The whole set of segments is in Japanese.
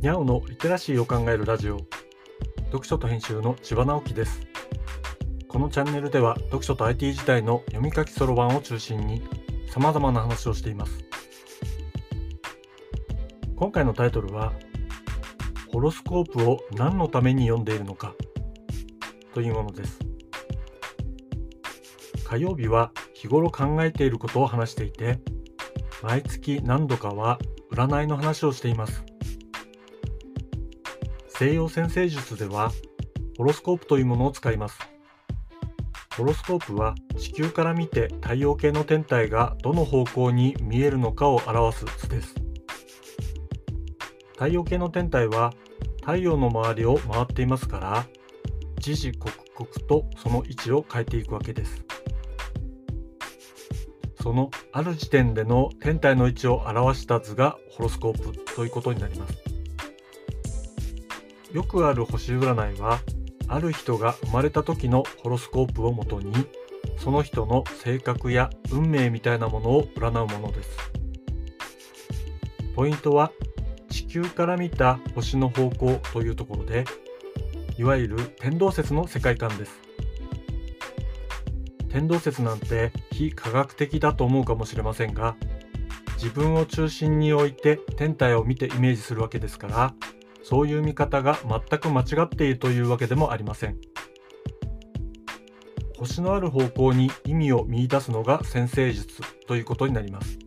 にゃおのリテラシーを考えるラジオ。読書と編集の千葉直樹です。このチャンネルでは読書と IT 時代の読み書きそろばんを中心に様々な話をしています。今回のタイトルはホロスコープを何のために読んでいるのかというものです。火曜日は日頃考えていることを話していて毎月何度かは占いの話をしています。西洋占星術ではホロスコープというものを使います。ホロスコープは地球から見て太陽系の天体がどの方向に見えるのかを表す図です。太陽系の天体は太陽の周りを回っていますから時々刻々とその位置を変えていくわけです。そのある時点での天体の位置を表した図がホロスコープということになります。よくある星占いはある人が生まれた時のホロスコープをもとにその人の性格や運命みたいなものを占うものです。ポイントは地球から見た星の方向というところでいわゆる天動説の世界観です。天動説なんて非科学的だと思うかもしれませんが自分を中心に置いて天体を見てイメージするわけですからそういう見方が全く間違っているというわけでもありません。星のある方向に意味を見出すのが先生術ということになります。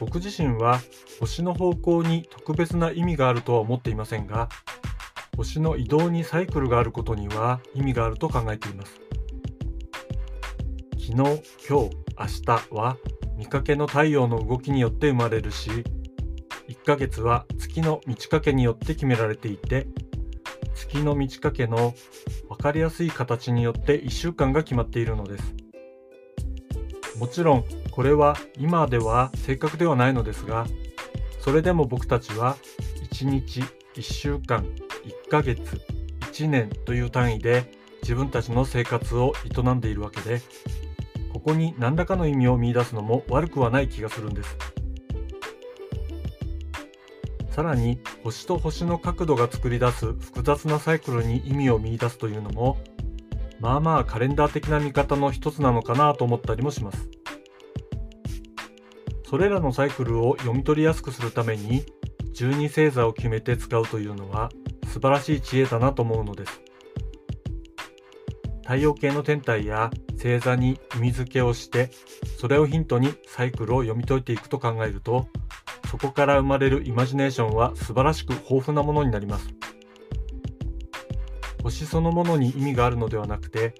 僕自身は星の方向に特別な意味があるとは思っていませんが星の移動にサイクルがあることには意味があると考えています。昨日、今日、明日は見かけの太陽の動きによって生まれるし1ヶ月は月の満ち欠けによって決められていて月の満ち欠けの分かりやすい形によって1週間が決まっているのです。もちろんこれは今では正確ではないのですがそれでも僕たちは1日1週間1ヶ月1年という単位で自分たちの生活を営んでいるわけでここに何らかの意味を見いだすのも悪くはない気がするんです。さらに星と星の角度が作り出す複雑なサイクルに意味を見いだすというのもまあまあカレンダー的な見方の一つなのかなと思ったりもします。それらのサイクルを読み取りやすくするために12星座を決めて使うというのは素晴らしい知恵だなと思うのです。太陽系の天体や星座に意味付けをしてそれをヒントにサイクルを読み解いていくと考えるとそこから生まれるイマジネーションは素晴らしく豊富なものになります。星そのものに意味があるのではなくて、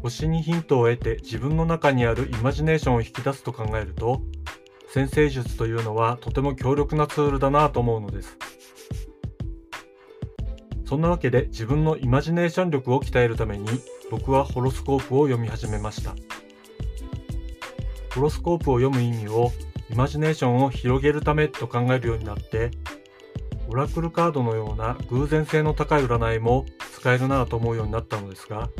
星にヒントを得て自分の中にあるイマジネーションを引き出すと考えると、先生術というのはとても強力なツールだなと思うのです。そんなわけで自分のイマジネーション力を鍛えるために僕はホロスコープを読み始めました。ホロスコープを読む意味をイマジネーションを広げるためと考えるようになってオラクルカードのような偶然性の高い占いも使えるなと思うようになったのですが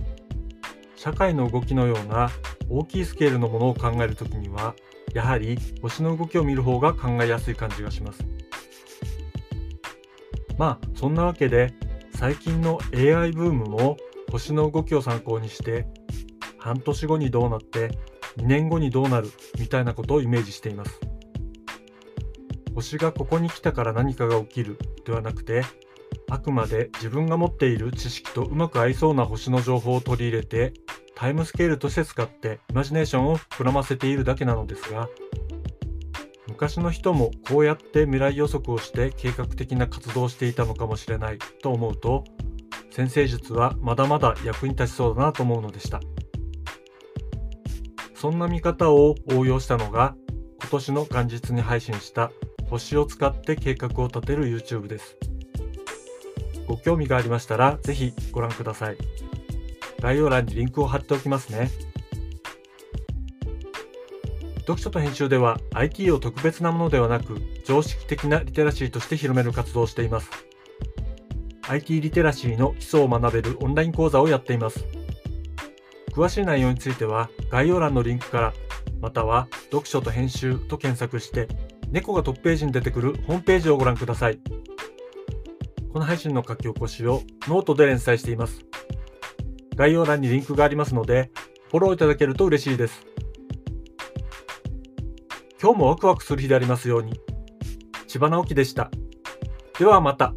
社会の動きのような大きいスケールのものを考えるときにはやはり星の動きを見る方が考えやすい感じがします。まあそんなわけで最近の AI ブームも星の動きを参考にして半年後にどうなって2年後にどうなるみたいなことをイメージしています星がここに来たから何かが起きるではなくてあくまで自分が持っている知識とうまく合いそうな星の情報を取り入れてタイムスケールとして使ってイマジネーションを膨らませているだけなのですが昔の人もこうやって未来予測をして計画的な活動をしていたのかもしれないと思うと先生術はまだまだ役に立ちそうだなと思うのでした。そんな見方を応用したのが今年の元日に配信した星を使って計画を立てる YouTube です。ご興味がありましたらぜひご覧ください。概要欄にリンクを貼っておきますね。読書と編集では IT を特別なものではなく常識的なリテラシーとして広める活動をしています。IT リテラシーの基礎を学べるオンライン講座をやっています。詳しい内容については概要欄のリンクからまたは読書と編集と検索して猫がトップページに出てくるホームページをご覧ください。この配信の書き起こしをノートで連載しています。概要欄にリンクがありますので、フォローいただけると嬉しいです。今日もワクワクする日でありますように。千葉直樹でした。ではまた。